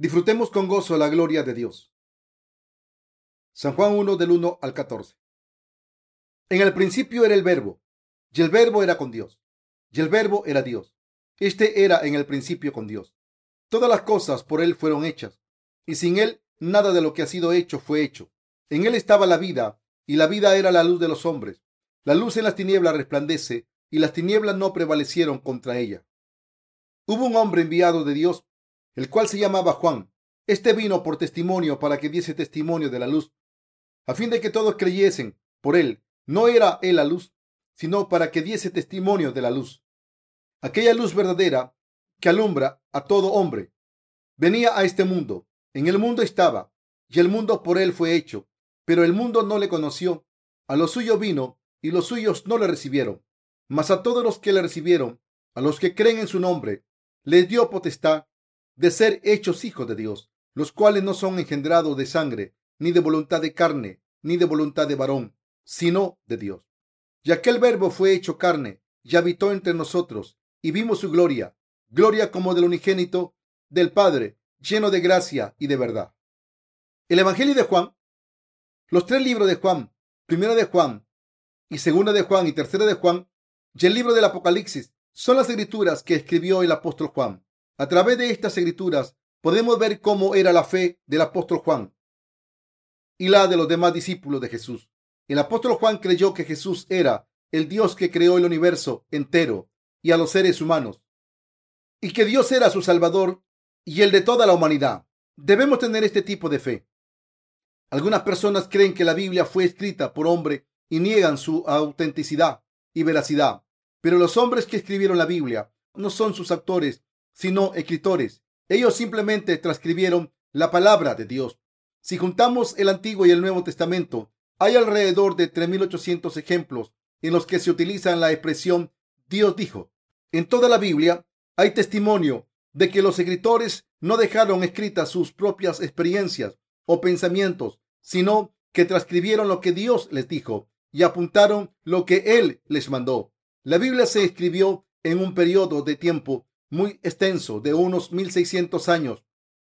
Disfrutemos con gozo la gloria de Dios. San Juan 1 del 1 al 14. En el principio era el verbo, y el verbo era con Dios, y el verbo era Dios. Este era en el principio con Dios. Todas las cosas por Él fueron hechas, y sin Él nada de lo que ha sido hecho fue hecho. En Él estaba la vida, y la vida era la luz de los hombres. La luz en las tinieblas resplandece, y las tinieblas no prevalecieron contra ella. Hubo un hombre enviado de Dios, el cual se llamaba Juan. Este vino por testimonio para que diese testimonio de la luz, a fin de que todos creyesen por él. No era él la luz, sino para que diese testimonio de la luz. Aquella luz verdadera que alumbra a todo hombre. Venía a este mundo. En el mundo estaba, y el mundo por él fue hecho, pero el mundo no le conoció. A lo suyo vino, y los suyos no le recibieron. Mas a todos los que le recibieron, a los que creen en su nombre, les dio potestad de ser hechos hijos de Dios, los cuales no son engendrados de sangre, ni de voluntad de carne, ni de voluntad de varón, sino de Dios. Y aquel verbo fue hecho carne, y habitó entre nosotros, y vimos su gloria, gloria como del unigénito del Padre, lleno de gracia y de verdad. El Evangelio de Juan, los tres libros de Juan, primera de Juan, y segunda de Juan y tercera de Juan, y el libro del Apocalipsis, son las escrituras que escribió el apóstol Juan. A través de estas escrituras podemos ver cómo era la fe del apóstol Juan y la de los demás discípulos de Jesús. El apóstol Juan creyó que Jesús era el Dios que creó el universo entero y a los seres humanos, y que Dios era su Salvador y el de toda la humanidad. Debemos tener este tipo de fe. Algunas personas creen que la Biblia fue escrita por hombre y niegan su autenticidad y veracidad. Pero los hombres que escribieron la Biblia no son sus actores, sino escritores. Ellos simplemente transcribieron la palabra de Dios. Si juntamos el Antiguo y el Nuevo Testamento, hay alrededor de 3.800 ejemplos en los que se utiliza la expresión Dios dijo. En toda la Biblia hay testimonio de que los escritores no dejaron escritas sus propias experiencias o pensamientos, sino que transcribieron lo que Dios les dijo y apuntaron lo que Él les mandó. La Biblia se escribió en un periodo de tiempo muy extenso de unos 1600 años,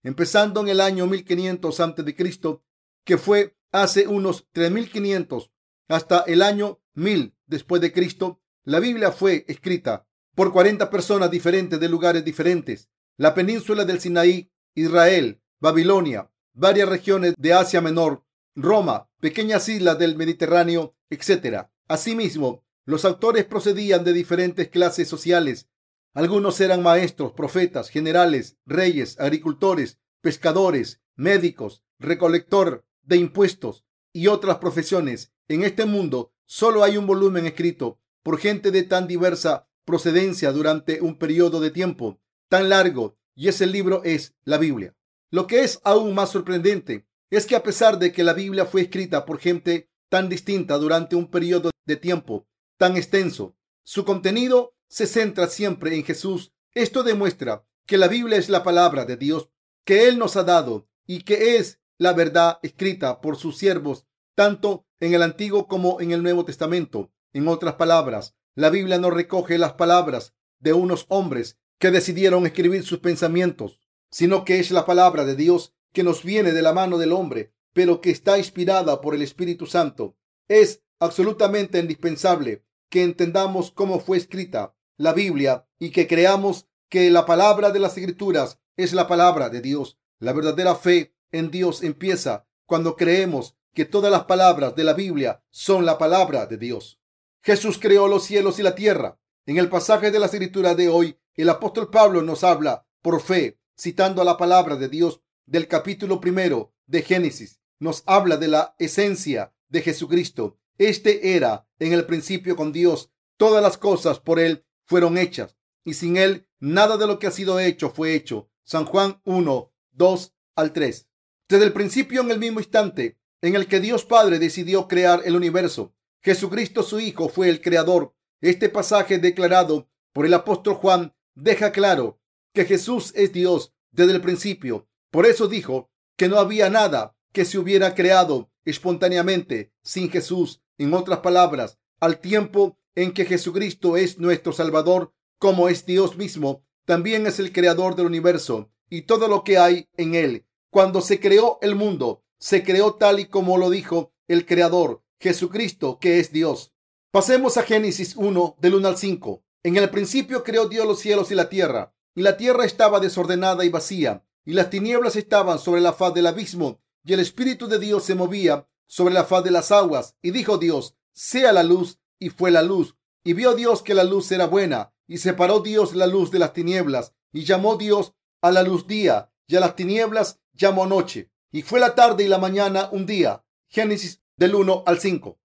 empezando en el año 1500 a.C., que fue hace unos 3500 hasta el año 1000 después de Cristo. La Biblia fue escrita por 40 personas diferentes de lugares diferentes. La península del Sinaí, Israel, Babilonia, varias regiones de Asia Menor, Roma, pequeñas islas del Mediterráneo, etc. Asimismo, los autores procedían de diferentes clases sociales. Algunos eran maestros, profetas, generales, reyes, agricultores, pescadores, médicos, recolector de impuestos y otras profesiones. En este mundo solo hay un volumen escrito por gente de tan diversa procedencia durante un periodo de tiempo tan largo y ese libro es la Biblia. Lo que es aún más sorprendente es que a pesar de que la Biblia fue escrita por gente tan distinta durante un periodo de tiempo tan extenso. Su contenido se centra siempre en Jesús. Esto demuestra que la Biblia es la palabra de Dios que Él nos ha dado y que es la verdad escrita por sus siervos, tanto en el Antiguo como en el Nuevo Testamento. En otras palabras, la Biblia no recoge las palabras de unos hombres que decidieron escribir sus pensamientos, sino que es la palabra de Dios que nos viene de la mano del hombre, pero que está inspirada por el Espíritu Santo. Es absolutamente indispensable que entendamos cómo fue escrita la Biblia y que creamos que la palabra de las escrituras es la palabra de Dios. La verdadera fe en Dios empieza cuando creemos que todas las palabras de la Biblia son la palabra de Dios. Jesús creó los cielos y la tierra. En el pasaje de la escritura de hoy, el apóstol Pablo nos habla por fe, citando a la palabra de Dios del capítulo primero de Génesis. Nos habla de la esencia de Jesucristo este era en el principio con Dios. Todas las cosas por Él fueron hechas y sin Él nada de lo que ha sido hecho fue hecho. San Juan 1, 2 al 3. Desde el principio, en el mismo instante en el que Dios Padre decidió crear el universo, Jesucristo su Hijo fue el creador. Este pasaje declarado por el apóstol Juan deja claro que Jesús es Dios desde el principio. Por eso dijo que no había nada que se hubiera creado espontáneamente sin Jesús. En otras palabras, al tiempo en que Jesucristo es nuestro Salvador, como es Dios mismo, también es el creador del universo y todo lo que hay en él. Cuando se creó el mundo, se creó tal y como lo dijo el Creador, Jesucristo, que es Dios. Pasemos a Génesis 1, del 1 al 5. En el principio creó Dios los cielos y la tierra, y la tierra estaba desordenada y vacía, y las tinieblas estaban sobre la faz del abismo, y el Espíritu de Dios se movía sobre la faz de las aguas. Y dijo Dios, sea la luz, y fue la luz. Y vio Dios que la luz era buena, y separó Dios la luz de las tinieblas, y llamó Dios a la luz día, y a las tinieblas llamó noche. Y fue la tarde y la mañana un día. Génesis del 1 al 5.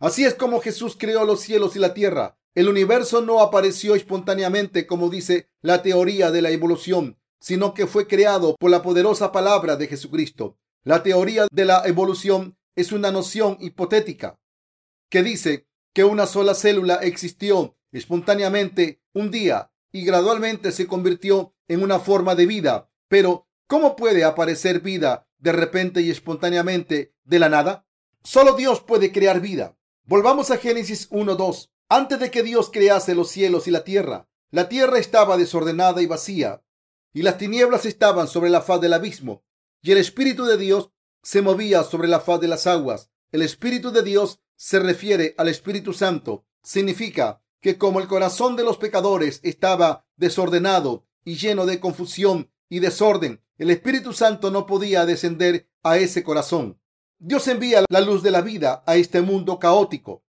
Así es como Jesús creó los cielos y la tierra. El universo no apareció espontáneamente como dice la teoría de la evolución, sino que fue creado por la poderosa palabra de Jesucristo. La teoría de la evolución es una noción hipotética que dice que una sola célula existió espontáneamente un día y gradualmente se convirtió en una forma de vida. Pero, ¿cómo puede aparecer vida de repente y espontáneamente de la nada? Solo Dios puede crear vida. Volvamos a Génesis 1.2. Antes de que Dios crease los cielos y la tierra, la tierra estaba desordenada y vacía, y las tinieblas estaban sobre la faz del abismo, y el Espíritu de Dios se movía sobre la faz de las aguas. El Espíritu de Dios se refiere al Espíritu Santo. Significa que como el corazón de los pecadores estaba desordenado y lleno de confusión y desorden, el Espíritu Santo no podía descender a ese corazón. Dios envía la luz de la vida a este mundo caótico.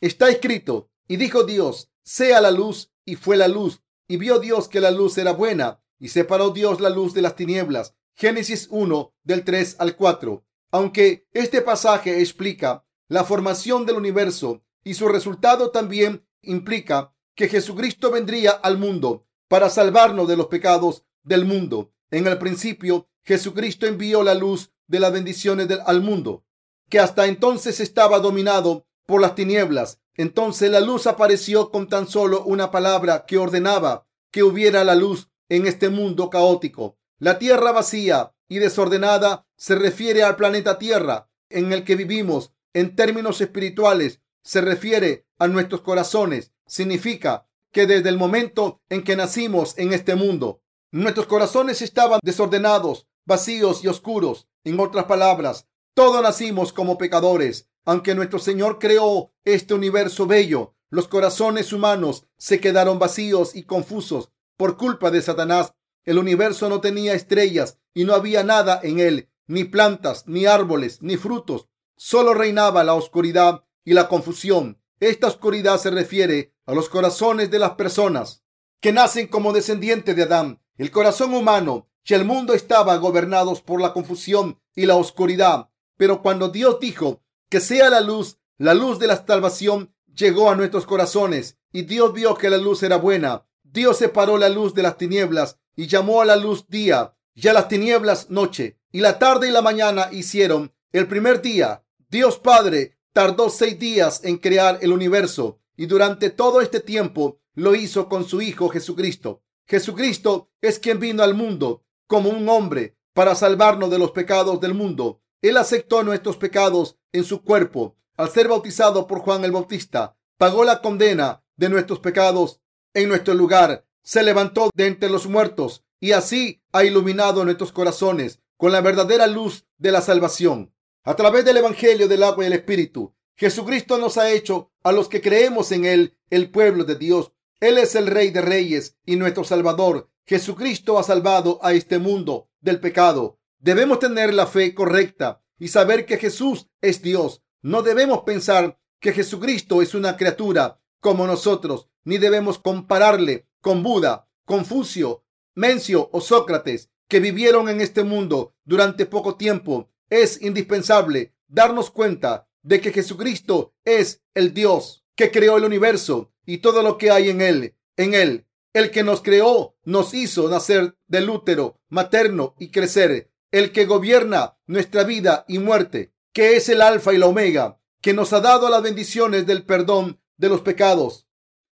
Está escrito, y dijo Dios, sea la luz, y fue la luz, y vio Dios que la luz era buena, y separó Dios la luz de las tinieblas. Génesis 1 del 3 al 4. Aunque este pasaje explica la formación del universo y su resultado también implica que Jesucristo vendría al mundo para salvarnos de los pecados del mundo. En el principio, Jesucristo envió la luz de las bendiciones del, al mundo, que hasta entonces estaba dominado por las tinieblas. Entonces la luz apareció con tan solo una palabra que ordenaba que hubiera la luz en este mundo caótico. La tierra vacía y desordenada se refiere al planeta Tierra en el que vivimos. En términos espirituales, se refiere a nuestros corazones. Significa que desde el momento en que nacimos en este mundo, nuestros corazones estaban desordenados, vacíos y oscuros. En otras palabras, todos nacimos como pecadores. Aunque nuestro Señor creó este universo bello, los corazones humanos se quedaron vacíos y confusos por culpa de Satanás. El universo no tenía estrellas y no había nada en él, ni plantas, ni árboles, ni frutos. Solo reinaba la oscuridad y la confusión. Esta oscuridad se refiere a los corazones de las personas que nacen como descendientes de Adán. El corazón humano y el mundo estaban gobernados por la confusión y la oscuridad. Pero cuando Dios dijo que sea la luz, la luz de la salvación llegó a nuestros corazones y Dios vio que la luz era buena. Dios separó la luz de las tinieblas y llamó a la luz día y a las tinieblas noche. Y la tarde y la mañana hicieron el primer día. Dios Padre tardó seis días en crear el universo y durante todo este tiempo lo hizo con su Hijo Jesucristo. Jesucristo es quien vino al mundo como un hombre para salvarnos de los pecados del mundo. Él aceptó nuestros pecados en su cuerpo al ser bautizado por Juan el Bautista. Pagó la condena de nuestros pecados en nuestro lugar. Se levantó de entre los muertos y así ha iluminado nuestros corazones con la verdadera luz de la salvación. A través del Evangelio del agua y el Espíritu, Jesucristo nos ha hecho a los que creemos en Él el pueblo de Dios. Él es el Rey de Reyes y nuestro Salvador. Jesucristo ha salvado a este mundo del pecado. Debemos tener la fe correcta y saber que Jesús es Dios. No debemos pensar que Jesucristo es una criatura como nosotros, ni debemos compararle con Buda, Confucio, Mencio o Sócrates, que vivieron en este mundo durante poco tiempo. Es indispensable darnos cuenta de que Jesucristo es el Dios que creó el universo y todo lo que hay en él. En él, el que nos creó, nos hizo nacer del útero materno y crecer. El que gobierna nuestra vida y muerte, que es el alfa y la omega, que nos ha dado las bendiciones del perdón de los pecados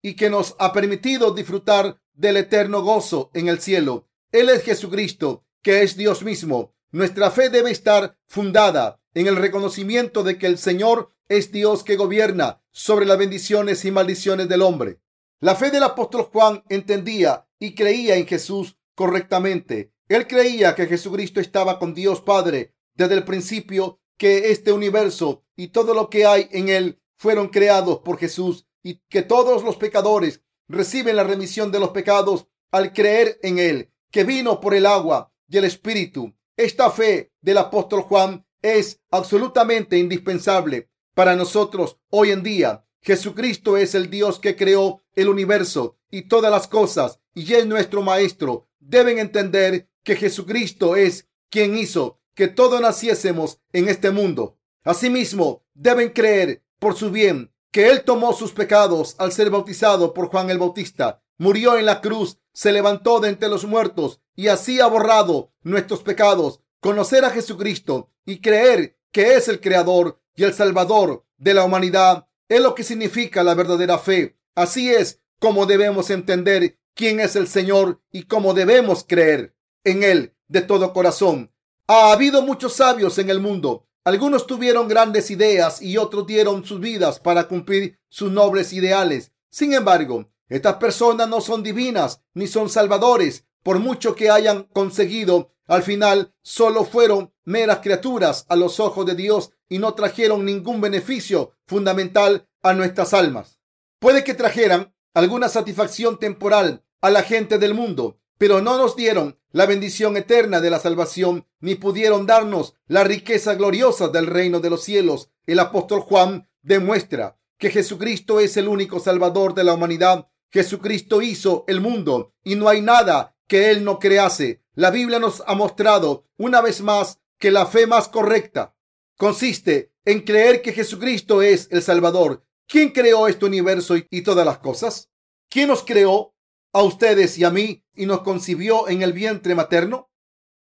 y que nos ha permitido disfrutar del eterno gozo en el cielo. Él es Jesucristo, que es Dios mismo. Nuestra fe debe estar fundada en el reconocimiento de que el Señor es Dios que gobierna sobre las bendiciones y maldiciones del hombre. La fe del apóstol Juan entendía y creía en Jesús correctamente. Él creía que Jesucristo estaba con Dios Padre desde el principio, que este universo y todo lo que hay en él fueron creados por Jesús y que todos los pecadores reciben la remisión de los pecados al creer en él, que vino por el agua y el Espíritu. Esta fe del apóstol Juan es absolutamente indispensable para nosotros hoy en día. Jesucristo es el Dios que creó el universo y todas las cosas y es nuestro Maestro. Deben entender que Jesucristo es quien hizo que todos naciésemos en este mundo. Asimismo, deben creer por su bien que Él tomó sus pecados al ser bautizado por Juan el Bautista, murió en la cruz, se levantó de entre los muertos y así ha borrado nuestros pecados. Conocer a Jesucristo y creer que es el Creador y el Salvador de la humanidad es lo que significa la verdadera fe. Así es como debemos entender quién es el Señor y cómo debemos creer en Él de todo corazón. Ha habido muchos sabios en el mundo. Algunos tuvieron grandes ideas y otros dieron sus vidas para cumplir sus nobles ideales. Sin embargo, estas personas no son divinas ni son salvadores. Por mucho que hayan conseguido, al final solo fueron meras criaturas a los ojos de Dios y no trajeron ningún beneficio fundamental a nuestras almas. Puede que trajeran alguna satisfacción temporal a la gente del mundo, pero no nos dieron la bendición eterna de la salvación, ni pudieron darnos la riqueza gloriosa del reino de los cielos. El apóstol Juan demuestra que Jesucristo es el único salvador de la humanidad. Jesucristo hizo el mundo y no hay nada que él no crease. La Biblia nos ha mostrado una vez más que la fe más correcta consiste en creer que Jesucristo es el Salvador. ¿Quién creó este universo y todas las cosas? ¿Quién nos creó a ustedes y a mí y nos concibió en el vientre materno?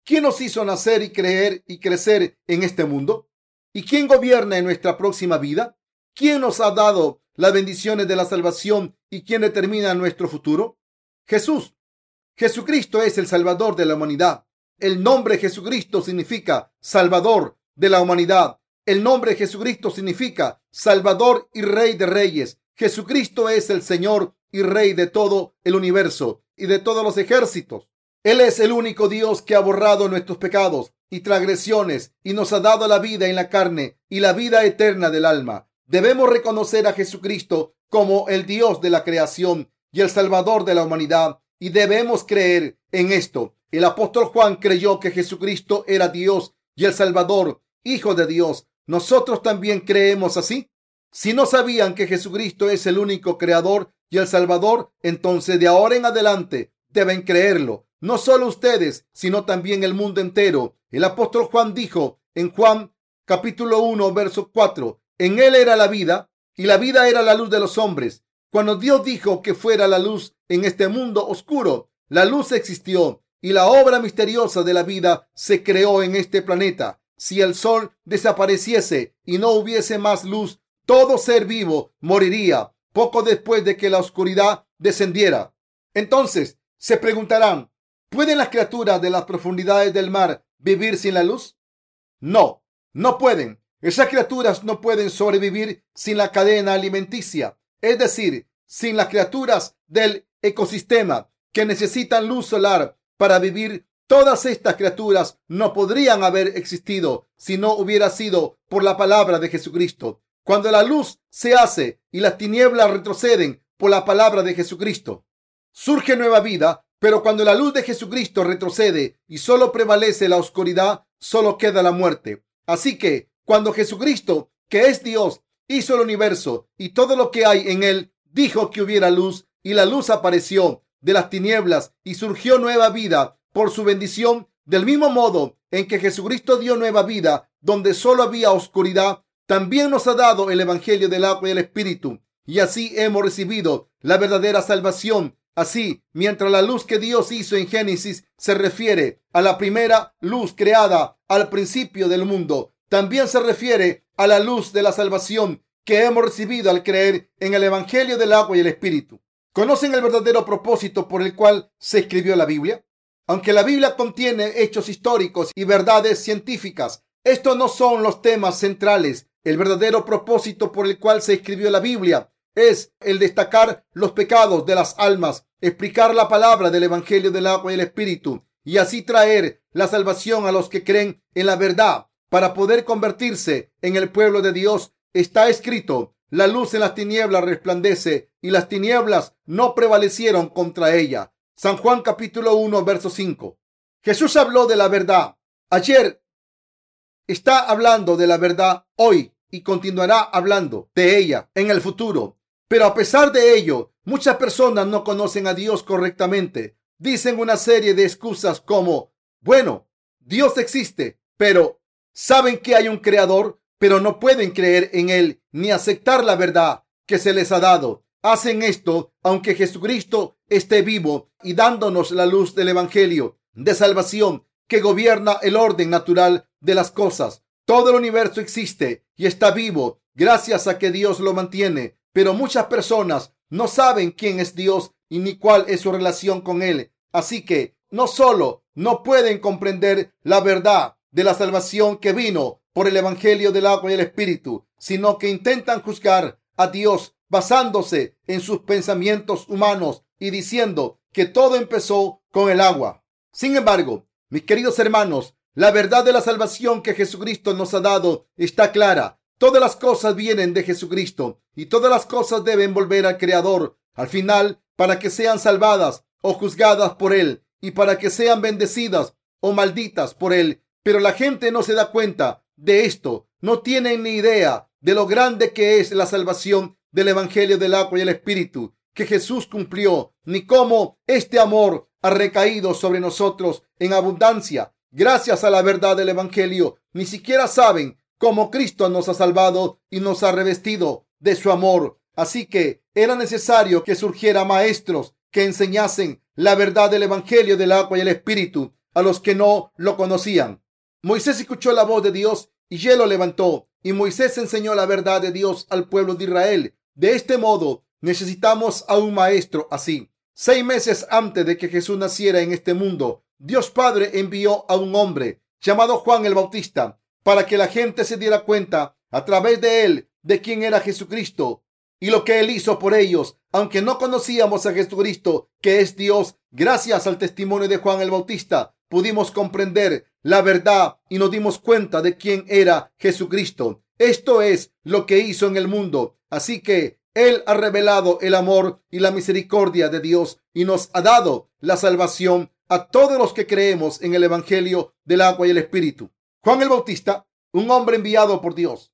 ¿Quién nos hizo nacer y creer y crecer en este mundo? ¿Y quién gobierna en nuestra próxima vida? ¿Quién nos ha dado las bendiciones de la salvación y quién determina nuestro futuro? Jesús. Jesucristo es el Salvador de la humanidad. El nombre Jesucristo significa Salvador de la humanidad. El nombre Jesucristo significa Salvador y Rey de Reyes. Jesucristo es el Señor y Rey de todo el universo y de todos los ejércitos. Él es el único Dios que ha borrado nuestros pecados y transgresiones y nos ha dado la vida en la carne y la vida eterna del alma. Debemos reconocer a Jesucristo como el Dios de la creación y el Salvador de la humanidad y debemos creer en esto. El apóstol Juan creyó que Jesucristo era Dios y el Salvador, Hijo de Dios. Nosotros también creemos así. Si no sabían que Jesucristo es el único creador y el Salvador, entonces de ahora en adelante deben creerlo. No solo ustedes, sino también el mundo entero. El apóstol Juan dijo en Juan capítulo 1, verso 4, en él era la vida y la vida era la luz de los hombres. Cuando Dios dijo que fuera la luz en este mundo oscuro, la luz existió y la obra misteriosa de la vida se creó en este planeta. Si el sol desapareciese y no hubiese más luz, todo ser vivo moriría poco después de que la oscuridad descendiera. Entonces se preguntarán, ¿pueden las criaturas de las profundidades del mar vivir sin la luz? No, no pueden. Esas criaturas no pueden sobrevivir sin la cadena alimenticia, es decir, sin las criaturas del ecosistema que necesitan luz solar para vivir. Todas estas criaturas no podrían haber existido si no hubiera sido por la palabra de Jesucristo. Cuando la luz se hace y las tinieblas retroceden por la palabra de Jesucristo, surge nueva vida, pero cuando la luz de Jesucristo retrocede y solo prevalece la oscuridad, solo queda la muerte. Así que cuando Jesucristo, que es Dios, hizo el universo y todo lo que hay en él, dijo que hubiera luz y la luz apareció de las tinieblas y surgió nueva vida por su bendición, del mismo modo en que Jesucristo dio nueva vida donde solo había oscuridad, también nos ha dado el Evangelio del agua y el Espíritu, y así hemos recibido la verdadera salvación. Así, mientras la luz que Dios hizo en Génesis se refiere a la primera luz creada al principio del mundo, también se refiere a la luz de la salvación que hemos recibido al creer en el Evangelio del agua y el Espíritu. ¿Conocen el verdadero propósito por el cual se escribió la Biblia? Aunque la Biblia contiene hechos históricos y verdades científicas, estos no son los temas centrales el verdadero propósito por el cual se escribió la Biblia es el destacar los pecados de las almas, explicar la palabra del Evangelio del agua y el Espíritu y así traer la salvación a los que creen en la verdad para poder convertirse en el pueblo de Dios. Está escrito, la luz en las tinieblas resplandece y las tinieblas no prevalecieron contra ella. San Juan capítulo 1, verso 5. Jesús habló de la verdad. Ayer está hablando de la verdad hoy y continuará hablando de ella en el futuro. Pero a pesar de ello, muchas personas no conocen a Dios correctamente. Dicen una serie de excusas como, bueno, Dios existe, pero saben que hay un creador, pero no pueden creer en él ni aceptar la verdad que se les ha dado. Hacen esto aunque Jesucristo esté vivo y dándonos la luz del Evangelio de salvación que gobierna el orden natural de las cosas. Todo el universo existe y está vivo gracias a que Dios lo mantiene, pero muchas personas no saben quién es Dios y ni cuál es su relación con Él. Así que no solo no pueden comprender la verdad de la salvación que vino por el Evangelio del agua y el Espíritu, sino que intentan juzgar a Dios basándose en sus pensamientos humanos y diciendo que todo empezó con el agua. Sin embargo, mis queridos hermanos, la verdad de la salvación que Jesucristo nos ha dado está clara. Todas las cosas vienen de Jesucristo y todas las cosas deben volver al Creador al final para que sean salvadas o juzgadas por Él y para que sean bendecidas o malditas por Él. Pero la gente no se da cuenta de esto, no tienen ni idea de lo grande que es la salvación del Evangelio del agua y el Espíritu que Jesús cumplió, ni cómo este amor ha recaído sobre nosotros en abundancia gracias a la verdad del Evangelio, ni siquiera saben cómo Cristo nos ha salvado y nos ha revestido de su amor. Así que era necesario que surgieran maestros que enseñasen la verdad del Evangelio del agua y el Espíritu a los que no lo conocían. Moisés escuchó la voz de Dios y hielo levantó, y Moisés enseñó la verdad de Dios al pueblo de Israel. De este modo, necesitamos a un maestro así. Seis meses antes de que Jesús naciera en este mundo, Dios Padre envió a un hombre llamado Juan el Bautista para que la gente se diera cuenta a través de él de quién era Jesucristo y lo que él hizo por ellos. Aunque no conocíamos a Jesucristo, que es Dios, gracias al testimonio de Juan el Bautista, pudimos comprender la verdad y nos dimos cuenta de quién era Jesucristo. Esto es lo que hizo en el mundo. Así que Él ha revelado el amor y la misericordia de Dios y nos ha dado la salvación a todos los que creemos en el Evangelio del agua y el Espíritu. Juan el Bautista, un hombre enviado por Dios.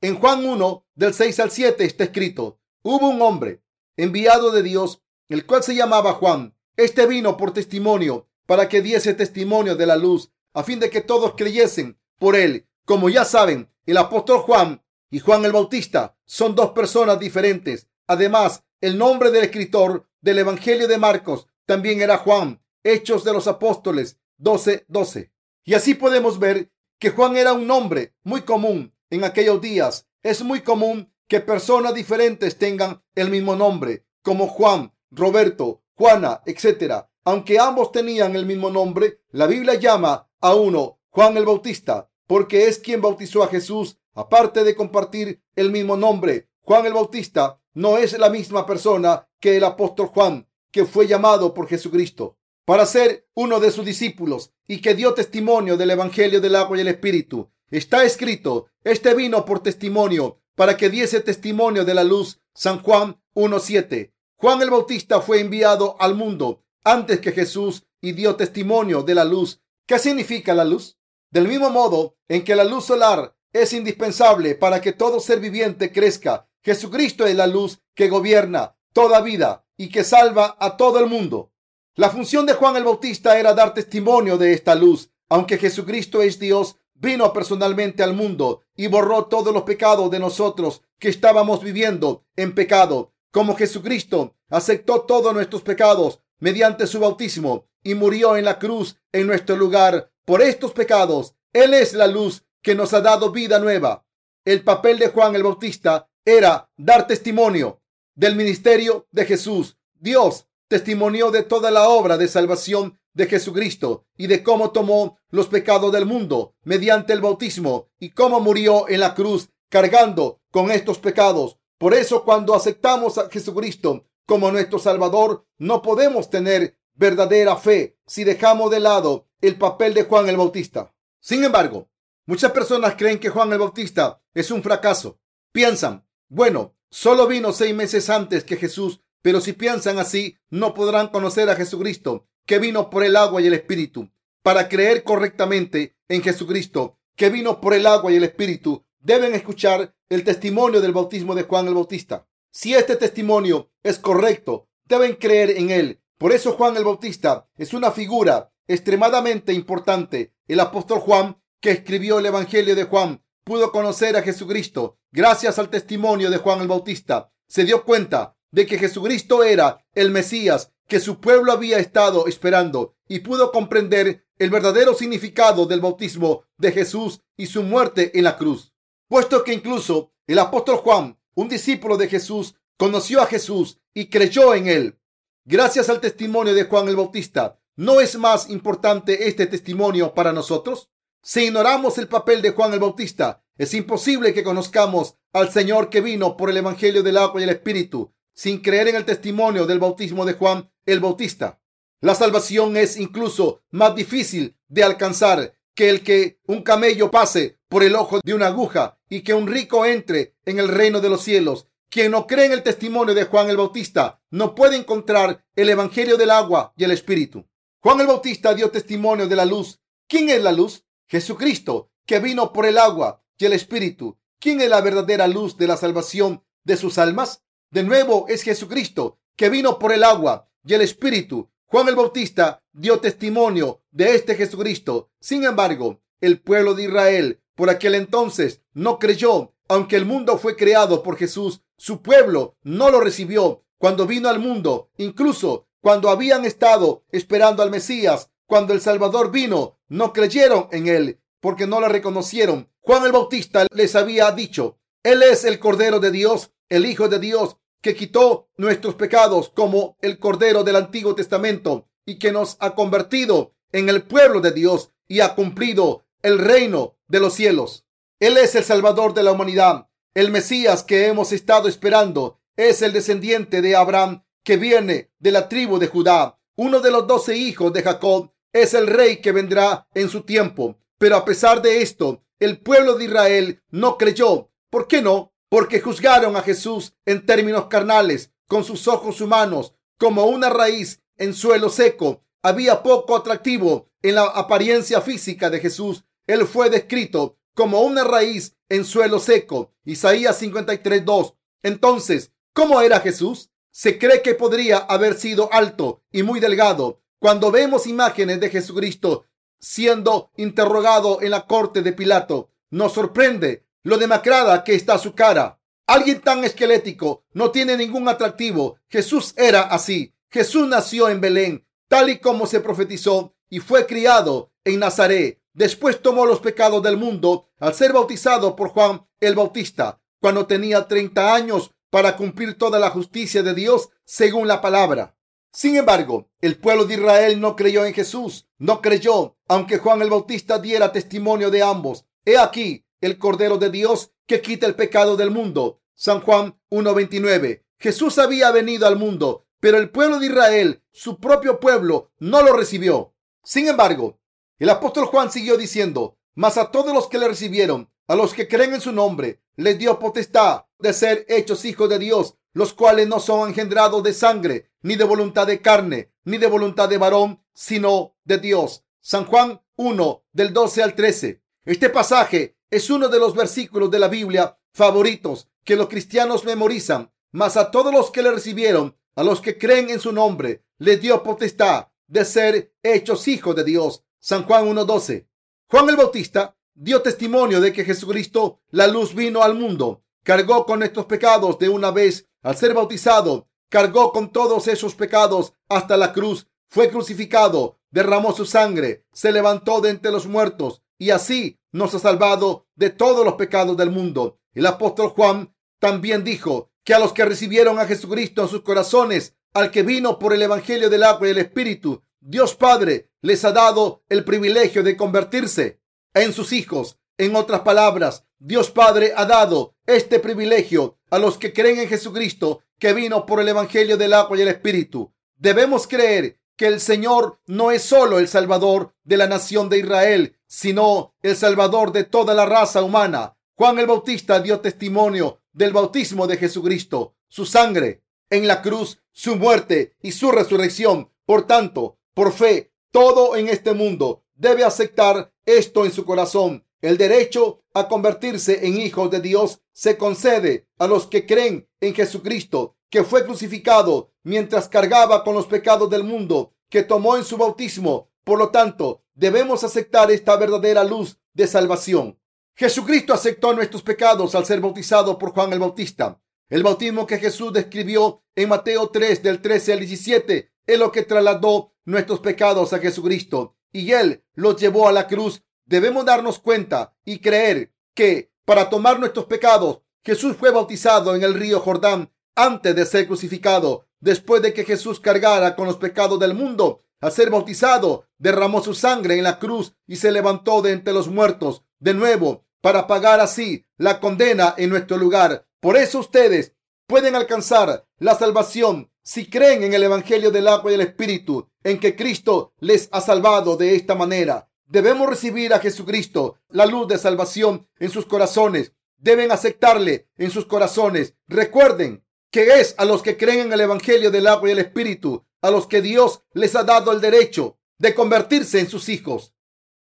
En Juan 1, del 6 al 7 está escrito, hubo un hombre enviado de Dios, el cual se llamaba Juan. Este vino por testimonio para que diese testimonio de la luz, a fin de que todos creyesen por él. Como ya saben, el apóstol Juan y Juan el Bautista son dos personas diferentes. Además, el nombre del escritor del Evangelio de Marcos también era Juan, Hechos de los Apóstoles 12:12. 12. Y así podemos ver que Juan era un nombre muy común en aquellos días. Es muy común que personas diferentes tengan el mismo nombre, como Juan, Roberto, Juana, etc. Aunque ambos tenían el mismo nombre, la Biblia llama a uno Juan el Bautista, porque es quien bautizó a Jesús. Aparte de compartir el mismo nombre, Juan el Bautista no es la misma persona que el apóstol Juan, que fue llamado por Jesucristo para ser uno de sus discípulos y que dio testimonio del Evangelio del agua y el Espíritu. Está escrito, este vino por testimonio para que diese testimonio de la luz. San Juan 1.7. Juan el Bautista fue enviado al mundo antes que Jesús y dio testimonio de la luz. ¿Qué significa la luz? Del mismo modo en que la luz solar es indispensable para que todo ser viviente crezca, Jesucristo es la luz que gobierna toda vida y que salva a todo el mundo. La función de Juan el Bautista era dar testimonio de esta luz. Aunque Jesucristo es Dios, vino personalmente al mundo y borró todos los pecados de nosotros que estábamos viviendo en pecado. Como Jesucristo aceptó todos nuestros pecados mediante su bautismo y murió en la cruz en nuestro lugar por estos pecados. Él es la luz que nos ha dado vida nueva. El papel de Juan el Bautista era dar testimonio del ministerio de Jesús. Dios testimonió de toda la obra de salvación de Jesucristo y de cómo tomó los pecados del mundo mediante el bautismo y cómo murió en la cruz cargando con estos pecados. Por eso cuando aceptamos a Jesucristo como nuestro Salvador, no podemos tener verdadera fe si dejamos de lado el papel de Juan el Bautista. Sin embargo, muchas personas creen que Juan el Bautista es un fracaso. Piensan, bueno, solo vino seis meses antes que Jesús, pero si piensan así, no podrán conocer a Jesucristo, que vino por el agua y el Espíritu. Para creer correctamente en Jesucristo, que vino por el agua y el Espíritu, deben escuchar el testimonio del bautismo de Juan el Bautista. Si este testimonio es correcto, deben creer en él. Por eso Juan el Bautista es una figura extremadamente importante. El apóstol Juan, que escribió el Evangelio de Juan, pudo conocer a Jesucristo gracias al testimonio de Juan el Bautista. Se dio cuenta de que Jesucristo era el Mesías que su pueblo había estado esperando y pudo comprender el verdadero significado del bautismo de Jesús y su muerte en la cruz. Puesto que incluso el apóstol Juan, un discípulo de Jesús, conoció a Jesús y creyó en él. Gracias al testimonio de Juan el Bautista, ¿no es más importante este testimonio para nosotros? Si ignoramos el papel de Juan el Bautista, es imposible que conozcamos al Señor que vino por el Evangelio del agua y el Espíritu sin creer en el testimonio del bautismo de Juan el Bautista. La salvación es incluso más difícil de alcanzar que el que un camello pase por el ojo de una aguja y que un rico entre en el reino de los cielos. Quien no cree en el testimonio de Juan el Bautista no puede encontrar el Evangelio del agua y el Espíritu. Juan el Bautista dio testimonio de la luz. ¿Quién es la luz? Jesucristo, que vino por el agua y el Espíritu. ¿Quién es la verdadera luz de la salvación de sus almas? De nuevo es Jesucristo, que vino por el agua y el Espíritu. Juan el Bautista dio testimonio de este Jesucristo. Sin embargo, el pueblo de Israel por aquel entonces no creyó, aunque el mundo fue creado por Jesús, su pueblo no lo recibió cuando vino al mundo, incluso cuando habían estado esperando al Mesías, cuando el Salvador vino, no creyeron en él porque no lo reconocieron. Juan el Bautista les había dicho, Él es el Cordero de Dios, el Hijo de Dios, que quitó nuestros pecados como el Cordero del Antiguo Testamento y que nos ha convertido en el pueblo de Dios y ha cumplido el reino de los cielos. Él es el Salvador de la humanidad. El Mesías que hemos estado esperando es el descendiente de Abraham que viene de la tribu de Judá. Uno de los doce hijos de Jacob es el rey que vendrá en su tiempo. Pero a pesar de esto, el pueblo de Israel no creyó. ¿Por qué no? Porque juzgaron a Jesús en términos carnales, con sus ojos humanos, como una raíz en suelo seco. Había poco atractivo en la apariencia física de Jesús. Él fue descrito como una raíz en suelo seco. Isaías 53.2. Entonces, ¿cómo era Jesús? Se cree que podría haber sido alto y muy delgado. Cuando vemos imágenes de Jesucristo siendo interrogado en la corte de Pilato, nos sorprende lo demacrada que está su cara. Alguien tan esquelético no tiene ningún atractivo. Jesús era así. Jesús nació en Belén, tal y como se profetizó, y fue criado en Nazaret. Después tomó los pecados del mundo al ser bautizado por Juan el Bautista, cuando tenía 30 años para cumplir toda la justicia de Dios según la palabra. Sin embargo, el pueblo de Israel no creyó en Jesús, no creyó, aunque Juan el Bautista diera testimonio de ambos. He aquí, el Cordero de Dios que quita el pecado del mundo. San Juan 1.29. Jesús había venido al mundo, pero el pueblo de Israel, su propio pueblo, no lo recibió. Sin embargo, el apóstol Juan siguió diciendo, mas a todos los que le recibieron, a los que creen en su nombre, les dio potestad de ser hechos hijos de Dios, los cuales no son engendrados de sangre, ni de voluntad de carne, ni de voluntad de varón, sino de Dios. San Juan 1, del 12 al 13. Este pasaje es uno de los versículos de la Biblia favoritos que los cristianos memorizan, mas a todos los que le recibieron, a los que creen en su nombre, les dio potestad de ser hechos hijos de Dios. San Juan 1.12. Juan el Bautista dio testimonio de que Jesucristo, la luz, vino al mundo, cargó con estos pecados de una vez al ser bautizado, cargó con todos esos pecados hasta la cruz, fue crucificado, derramó su sangre, se levantó de entre los muertos y así nos ha salvado de todos los pecados del mundo. El apóstol Juan también dijo que a los que recibieron a Jesucristo en sus corazones, al que vino por el Evangelio del agua y el Espíritu, Dios Padre les ha dado el privilegio de convertirse en sus hijos. En otras palabras, Dios Padre ha dado este privilegio a los que creen en Jesucristo, que vino por el Evangelio del agua y el Espíritu. Debemos creer que el Señor no es solo el Salvador de la nación de Israel, sino el Salvador de toda la raza humana. Juan el Bautista dio testimonio del bautismo de Jesucristo, su sangre en la cruz, su muerte y su resurrección. Por tanto, por fe, todo en este mundo debe aceptar esto en su corazón. El derecho a convertirse en hijos de Dios se concede a los que creen en Jesucristo, que fue crucificado mientras cargaba con los pecados del mundo, que tomó en su bautismo. Por lo tanto, debemos aceptar esta verdadera luz de salvación. Jesucristo aceptó nuestros pecados al ser bautizado por Juan el Bautista. El bautismo que Jesús describió en Mateo 3 del 13 al 17 es lo que trasladó nuestros pecados a Jesucristo y Él los llevó a la cruz. Debemos darnos cuenta y creer que para tomar nuestros pecados Jesús fue bautizado en el río Jordán antes de ser crucificado. Después de que Jesús cargara con los pecados del mundo, al ser bautizado, derramó su sangre en la cruz y se levantó de entre los muertos de nuevo para pagar así la condena en nuestro lugar. Por eso ustedes pueden alcanzar la salvación si creen en el Evangelio del agua y el Espíritu, en que Cristo les ha salvado de esta manera. Debemos recibir a Jesucristo, la luz de salvación, en sus corazones. Deben aceptarle en sus corazones. Recuerden que es a los que creen en el Evangelio del agua y el Espíritu, a los que Dios les ha dado el derecho de convertirse en sus hijos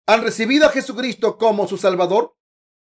han recibido a Jesucristo como su Salvador?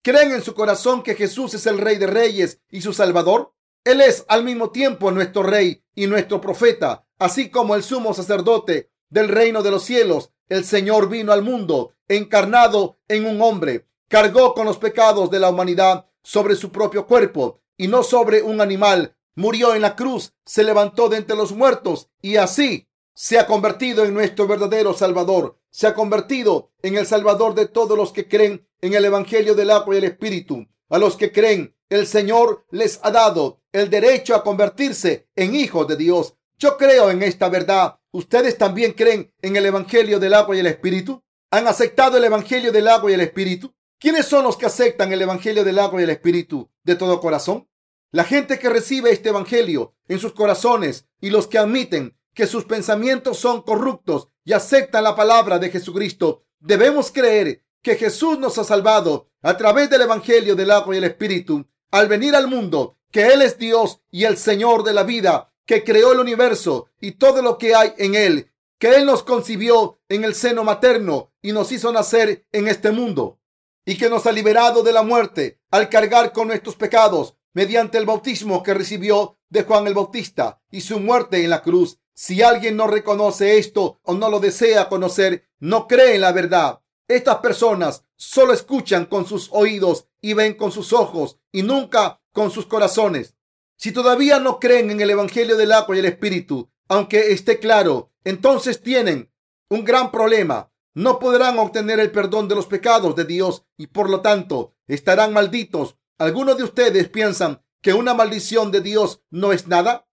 ¿Creen en su corazón que Jesús es el Rey de Reyes y su Salvador? Él es al mismo tiempo nuestro Rey y nuestro profeta, así como el sumo sacerdote del reino de los cielos. El Señor vino al mundo encarnado en un hombre, cargó con los pecados de la humanidad sobre su propio cuerpo y no sobre un animal. Murió en la cruz, se levantó de entre los muertos y así se ha convertido en nuestro verdadero Salvador se ha convertido en el Salvador de todos los que creen en el Evangelio del agua y el Espíritu. A los que creen, el Señor les ha dado el derecho a convertirse en hijos de Dios. Yo creo en esta verdad. ¿Ustedes también creen en el Evangelio del agua y el Espíritu? ¿Han aceptado el Evangelio del agua y el Espíritu? ¿Quiénes son los que aceptan el Evangelio del agua y el Espíritu de todo corazón? La gente que recibe este Evangelio en sus corazones y los que admiten que sus pensamientos son corruptos y aceptan la palabra de Jesucristo, debemos creer que Jesús nos ha salvado a través del Evangelio del agua y el Espíritu al venir al mundo, que Él es Dios y el Señor de la vida, que creó el universo y todo lo que hay en él, que Él nos concibió en el seno materno y nos hizo nacer en este mundo, y que nos ha liberado de la muerte al cargar con nuestros pecados mediante el bautismo que recibió de Juan el Bautista y su muerte en la cruz. Si alguien no reconoce esto o no lo desea conocer, no cree en la verdad. Estas personas solo escuchan con sus oídos y ven con sus ojos y nunca con sus corazones. Si todavía no creen en el Evangelio del agua y el Espíritu, aunque esté claro, entonces tienen un gran problema. No podrán obtener el perdón de los pecados de Dios y por lo tanto estarán malditos. Algunos de ustedes piensan que una maldición de Dios no es nada.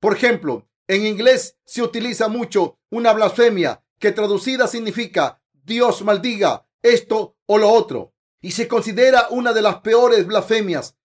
Por ejemplo, en inglés se utiliza mucho una blasfemia que traducida significa Dios maldiga esto o lo otro y se considera una de las peores blasfemias.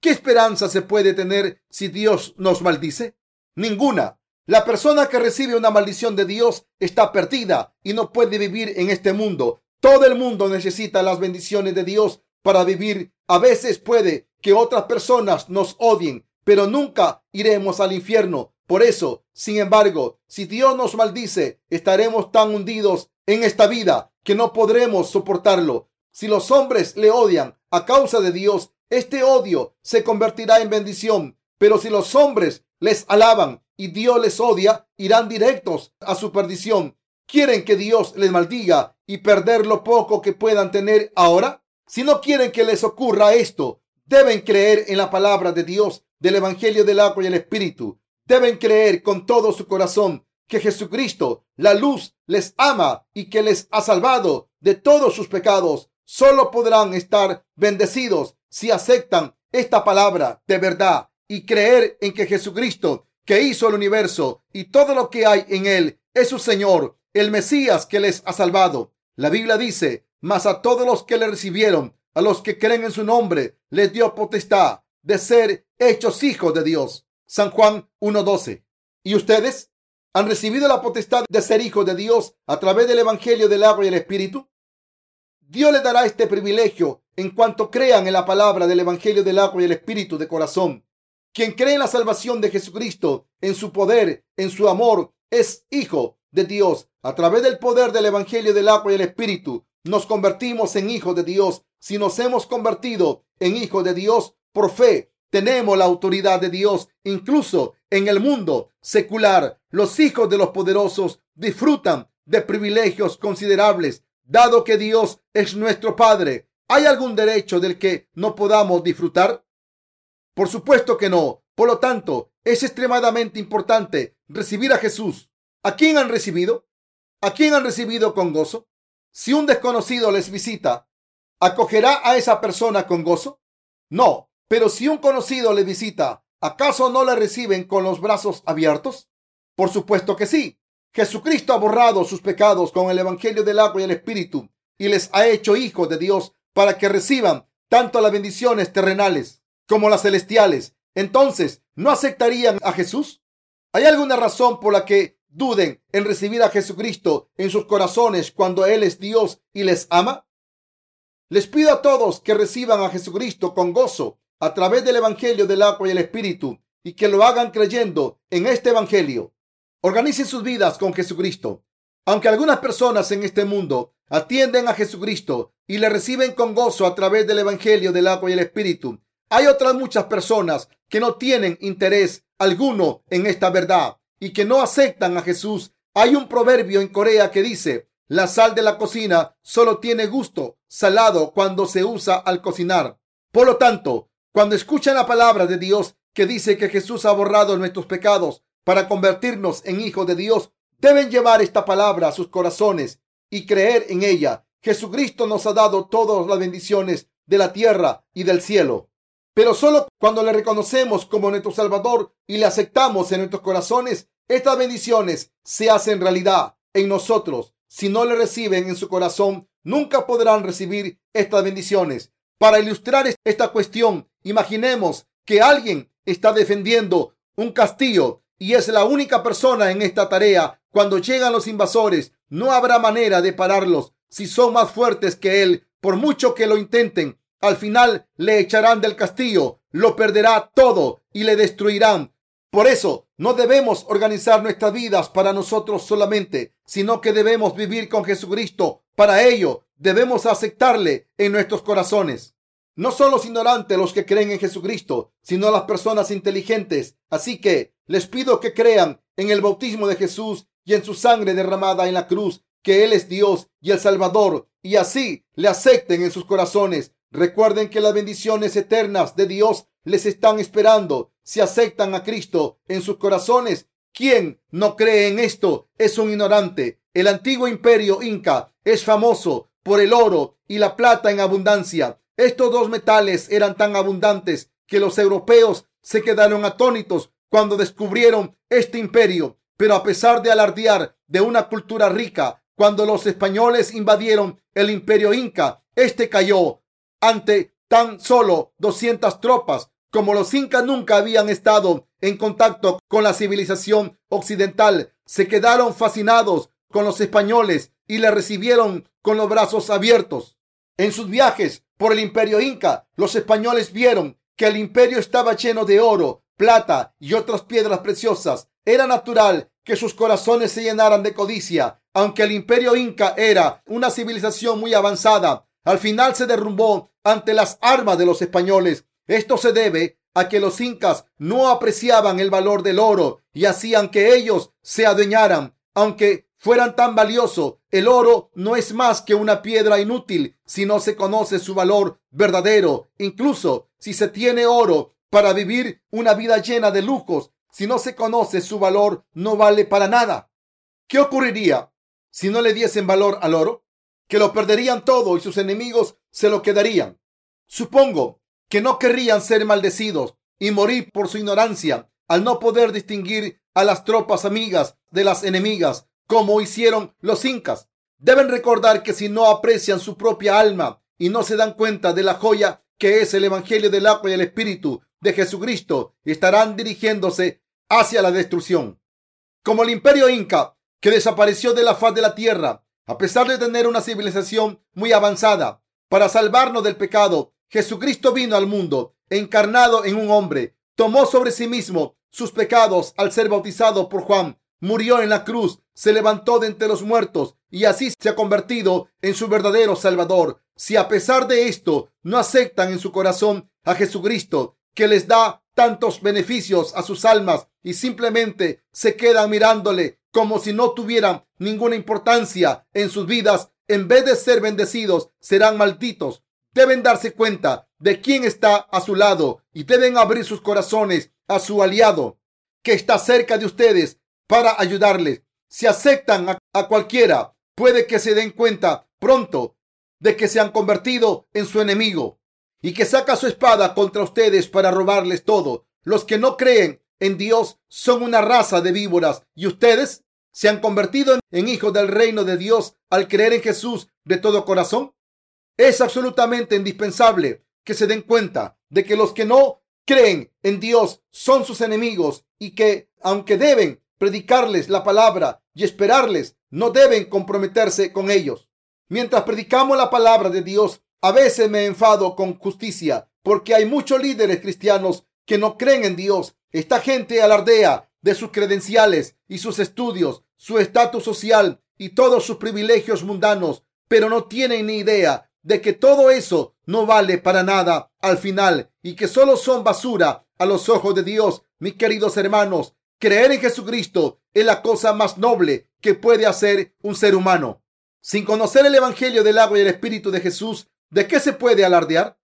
¿Qué esperanza se puede tener si Dios nos maldice? Ninguna. La persona que recibe una maldición de Dios está perdida y no puede vivir en este mundo. Todo el mundo necesita las bendiciones de Dios para vivir. A veces puede que otras personas nos odien, pero nunca iremos al infierno por eso, sin embargo, si Dios nos maldice, estaremos tan hundidos en esta vida que no podremos soportarlo. Si los hombres le odian a causa de Dios, este odio se convertirá en bendición. Pero si los hombres les alaban y Dios les odia, irán directos a su perdición. ¿Quieren que Dios les maldiga y perder lo poco que puedan tener ahora? Si no quieren que les ocurra esto, deben creer en la palabra de Dios, del Evangelio del agua y el Espíritu. Deben creer con todo su corazón que Jesucristo, la luz, les ama y que les ha salvado de todos sus pecados. Solo podrán estar bendecidos si aceptan esta palabra de verdad y creer en que Jesucristo, que hizo el universo y todo lo que hay en él, es su Señor, el Mesías que les ha salvado. La Biblia dice, mas a todos los que le recibieron, a los que creen en su nombre, les dio potestad de ser hechos hijos de Dios. San Juan 1.12. ¿Y ustedes han recibido la potestad de ser hijos de Dios a través del Evangelio del agua y el Espíritu? Dios les dará este privilegio en cuanto crean en la palabra del Evangelio del agua y el Espíritu de corazón. Quien cree en la salvación de Jesucristo, en su poder, en su amor, es hijo de Dios. A través del poder del Evangelio del agua y el Espíritu, nos convertimos en hijos de Dios. Si nos hemos convertido en hijos de Dios por fe, tenemos la autoridad de Dios. Incluso en el mundo secular, los hijos de los poderosos disfrutan de privilegios considerables, dado que Dios es nuestro Padre. ¿Hay algún derecho del que no podamos disfrutar? Por supuesto que no. Por lo tanto, es extremadamente importante recibir a Jesús. ¿A quién han recibido? ¿A quién han recibido con gozo? Si un desconocido les visita, ¿acogerá a esa persona con gozo? No, pero si un conocido le visita, ¿acaso no le reciben con los brazos abiertos? Por supuesto que sí. Jesucristo ha borrado sus pecados con el Evangelio del agua y el Espíritu y les ha hecho hijos de Dios para que reciban tanto las bendiciones terrenales como las celestiales. Entonces, ¿no aceptarían a Jesús? ¿Hay alguna razón por la que duden en recibir a Jesucristo en sus corazones cuando Él es Dios y les ama? Les pido a todos que reciban a Jesucristo con gozo a través del Evangelio del agua y el Espíritu y que lo hagan creyendo en este Evangelio. Organicen sus vidas con Jesucristo. Aunque algunas personas en este mundo atienden a Jesucristo y le reciben con gozo a través del Evangelio del agua y el Espíritu, hay otras muchas personas que no tienen interés alguno en esta verdad y que no aceptan a Jesús. Hay un proverbio en Corea que dice, la sal de la cocina solo tiene gusto salado cuando se usa al cocinar. Por lo tanto, cuando escuchan la palabra de Dios que dice que Jesús ha borrado nuestros pecados para convertirnos en hijos de Dios, deben llevar esta palabra a sus corazones y creer en ella. Jesucristo nos ha dado todas las bendiciones de la tierra y del cielo. Pero solo cuando le reconocemos como nuestro Salvador y le aceptamos en nuestros corazones, estas bendiciones se hacen realidad en nosotros. Si no le reciben en su corazón, nunca podrán recibir estas bendiciones. Para ilustrar esta cuestión, imaginemos que alguien está defendiendo un castillo y es la única persona en esta tarea. Cuando llegan los invasores, no habrá manera de pararlos si son más fuertes que él, por mucho que lo intenten. Al final le echarán del castillo, lo perderá todo y le destruirán. Por eso no debemos organizar nuestras vidas para nosotros solamente, sino que debemos vivir con Jesucristo. Para ello debemos aceptarle en nuestros corazones. No son los ignorantes los que creen en Jesucristo, sino las personas inteligentes. Así que les pido que crean en el bautismo de Jesús y en su sangre derramada en la cruz, que Él es Dios y el Salvador, y así le acepten en sus corazones Recuerden que las bendiciones eternas de Dios les están esperando si aceptan a Cristo en sus corazones. Quien no cree en esto es un ignorante. El antiguo imperio inca es famoso por el oro y la plata en abundancia. Estos dos metales eran tan abundantes que los europeos se quedaron atónitos cuando descubrieron este imperio. Pero a pesar de alardear de una cultura rica, cuando los españoles invadieron el imperio inca, este cayó ante tan solo 200 tropas. Como los incas nunca habían estado en contacto con la civilización occidental, se quedaron fascinados con los españoles y le recibieron con los brazos abiertos. En sus viajes por el imperio inca, los españoles vieron que el imperio estaba lleno de oro, plata y otras piedras preciosas. Era natural que sus corazones se llenaran de codicia. Aunque el imperio inca era una civilización muy avanzada, al final se derrumbó ante las armas de los españoles. Esto se debe a que los incas no apreciaban el valor del oro y hacían que ellos se adueñaran. Aunque fueran tan valioso, el oro no es más que una piedra inútil si no se conoce su valor verdadero. Incluso si se tiene oro para vivir una vida llena de lujos, si no se conoce su valor, no vale para nada. ¿Qué ocurriría si no le diesen valor al oro? Que lo perderían todo y sus enemigos se lo quedarían. Supongo que no querrían ser maldecidos y morir por su ignorancia al no poder distinguir a las tropas amigas de las enemigas como hicieron los incas. Deben recordar que si no aprecian su propia alma y no se dan cuenta de la joya que es el Evangelio del agua y el Espíritu de Jesucristo, estarán dirigiéndose hacia la destrucción. como el imperio inca que desapareció de la faz de la tierra, a pesar de tener una civilización muy avanzada. Para salvarnos del pecado, Jesucristo vino al mundo, encarnado en un hombre, tomó sobre sí mismo sus pecados al ser bautizado por Juan, murió en la cruz, se levantó de entre los muertos y así se ha convertido en su verdadero Salvador. Si a pesar de esto no aceptan en su corazón a Jesucristo, que les da tantos beneficios a sus almas y simplemente se quedan mirándole como si no tuvieran ninguna importancia en sus vidas, en vez de ser bendecidos, serán malditos. Deben darse cuenta de quién está a su lado y deben abrir sus corazones a su aliado que está cerca de ustedes para ayudarles. Si aceptan a, cualquiera, puede que se den cuenta pronto de que se han convertido en su enemigo y que saca su espada contra ustedes para robarles todo. Los que no creen en Dios son una raza de víboras y ustedes se han convertido en hijos del reino de Dios al creer en Jesús de todo corazón. Es absolutamente indispensable que se den cuenta de que los que no creen en Dios son sus enemigos y que, aunque deben predicarles la palabra y esperarles, no deben comprometerse con ellos. Mientras predicamos la palabra de Dios, a veces me enfado con justicia porque hay muchos líderes cristianos que no creen en Dios. Esta gente alardea de sus credenciales y sus estudios, su estatus social y todos sus privilegios mundanos, pero no tienen ni idea de que todo eso no vale para nada al final y que solo son basura a los ojos de Dios. Mis queridos hermanos, creer en Jesucristo es la cosa más noble que puede hacer un ser humano. Sin conocer el Evangelio del agua y el Espíritu de Jesús, ¿de qué se puede alardear?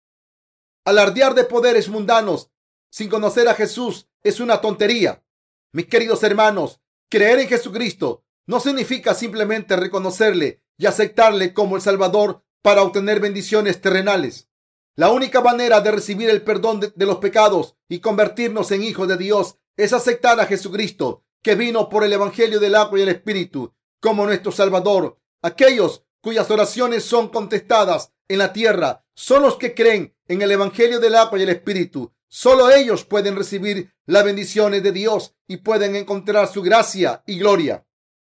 Alardear de poderes mundanos sin conocer a Jesús es una tontería. Mis queridos hermanos, creer en Jesucristo no significa simplemente reconocerle y aceptarle como el Salvador para obtener bendiciones terrenales. La única manera de recibir el perdón de, los pecados y convertirnos en hijos de Dios es aceptar a Jesucristo, que vino por el Evangelio del agua y el Espíritu, como nuestro Salvador. Aquellos cuyas oraciones son contestadas en la tierra son los que creen en el Evangelio del agua y el Espíritu. Solo ellos pueden recibir las bendiciones de Dios y pueden encontrar su gracia y gloria.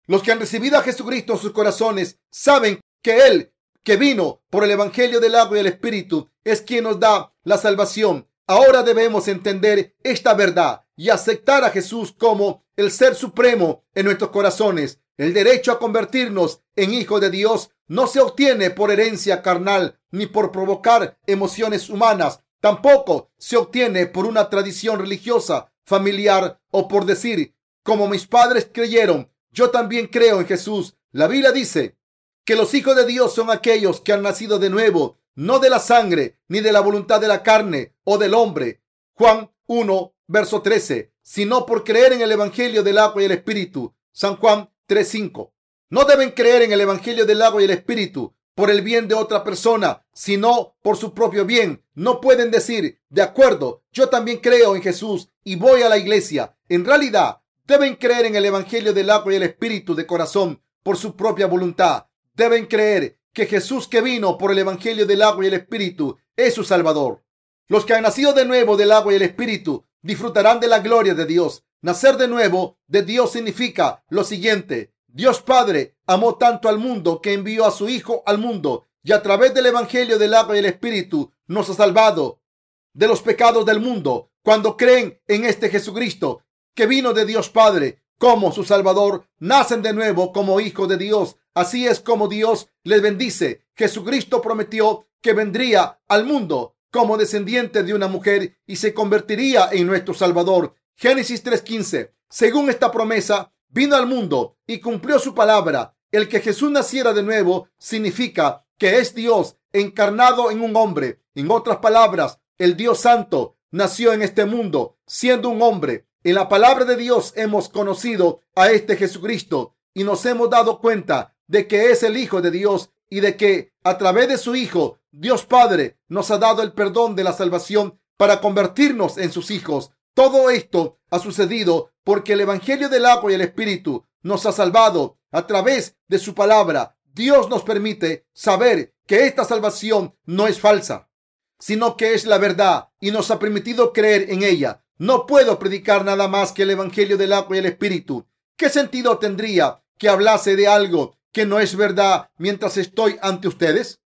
Los que han recibido a Jesucristo en sus corazones saben que Él que vino por el Evangelio del agua y el Espíritu, es quien nos da la salvación. Ahora debemos entender esta verdad y aceptar a Jesús como el Ser Supremo en nuestros corazones. El derecho a convertirnos en hijos de Dios no se obtiene por herencia carnal ni por provocar emociones humanas. Tampoco se obtiene por una tradición religiosa, familiar o por decir, como mis padres creyeron, yo también creo en Jesús. La Biblia dice, que los hijos de Dios son aquellos que han nacido de nuevo, no de la sangre, ni de la voluntad de la carne o del hombre. Juan 1, verso 13, sino por creer en el Evangelio del agua y el Espíritu. San Juan 3.5. No deben creer en el Evangelio del agua y el Espíritu por el bien de otra persona, sino por su propio bien. No pueden decir, de acuerdo, yo también creo en Jesús y voy a la iglesia. En realidad, deben creer en el Evangelio del agua y el Espíritu de corazón por su propia voluntad deben creer que Jesús que vino por el Evangelio del agua y el Espíritu es su Salvador. Los que han nacido de nuevo del agua y el Espíritu disfrutarán de la gloria de Dios. Nacer de nuevo de Dios significa lo siguiente. Dios Padre amó tanto al mundo que envió a su Hijo al mundo y a través del Evangelio del agua y el Espíritu nos ha salvado de los pecados del mundo. Cuando creen en este Jesucristo que vino de Dios Padre como su Salvador, nacen de nuevo como hijos de Dios Así es como Dios les bendice. Jesucristo prometió que vendría al mundo como descendiente de una mujer y se convertiría en nuestro Salvador. Génesis 3:15. Según esta promesa, vino al mundo y cumplió su palabra. El que Jesús naciera de nuevo significa que es Dios encarnado en un hombre. En otras palabras, el Dios Santo nació en este mundo siendo un hombre. En la palabra de Dios hemos conocido a este Jesucristo y nos hemos dado cuenta de que es el Hijo de Dios y de que a través de su Hijo, Dios Padre nos ha dado el perdón de la salvación para convertirnos en sus hijos. Todo esto ha sucedido porque el Evangelio del agua y el Espíritu nos ha salvado a través de su palabra. Dios nos permite saber que esta salvación no es falsa, sino que es la verdad y nos ha permitido creer en ella. No puedo predicar nada más que el Evangelio del agua y el Espíritu ¿Qué sentido tendría que hablase de algo que no es verdad mientras estoy ante ustedes?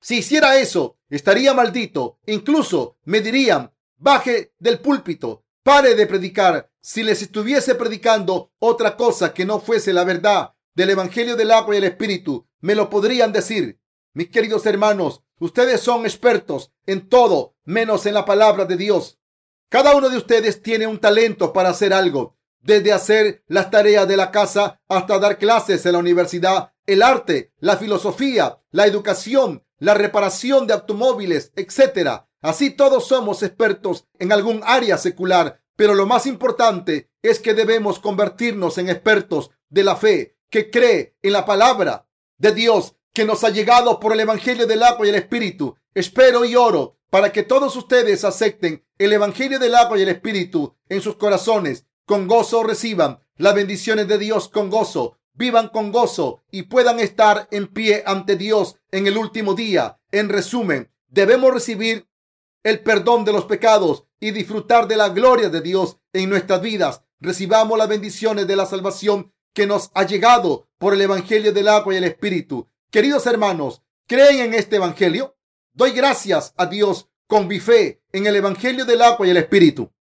Si hiciera eso, estaría maldito. Incluso me dirían, baje del púlpito, pare de predicar. Si les estuviese predicando otra cosa que no fuese la verdad del Evangelio del agua y el Espíritu, me lo podrían decir. Mis queridos hermanos, ustedes son expertos en todo menos en la palabra de Dios. Cada uno de ustedes tiene un talento para hacer algo, desde hacer las tareas de la casa hasta dar clases en la universidad, el arte, la filosofía, la educación, la reparación de automóviles, etc. Así todos somos expertos en algún área secular, pero lo más importante es que debemos convertirnos en expertos de la fe que cree en la palabra de Dios que nos ha llegado por el Evangelio del agua y el Espíritu. Espero y oro para que todos ustedes acepten el Evangelio del agua y el Espíritu en sus corazones. Con gozo reciban las bendiciones de Dios con gozo. Vivan con gozo y puedan estar en pie ante Dios en el último día. En resumen, debemos recibir el perdón de los pecados y disfrutar de la gloria de Dios en nuestras vidas. Recibamos las bendiciones de la salvación que nos ha llegado por el Evangelio del agua y el Espíritu. Queridos hermanos, ¿creen en este Evangelio? Doy gracias a Dios con mi fe en el Evangelio del agua y el Espíritu.